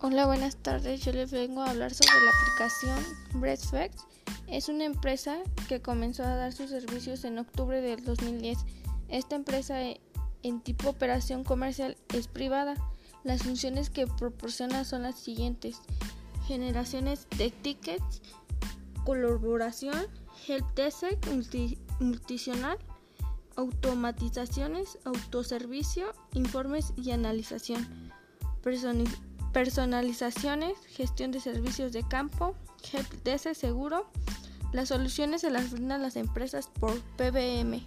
Hola, buenas tardes. Yo les vengo a hablar sobre la aplicación BreastFacts. Es una empresa que comenzó a dar sus servicios en octubre del 2010. Esta empresa en tipo operación comercial es privada. Las funciones que proporciona son las siguientes. Generaciones de tickets, colaboración, helpdesk multicional, automatizaciones, autoservicio, informes y analización personalizaciones, gestión de servicios de campo, helpdesk seguro. Las soluciones se las brindan las empresas por PBM.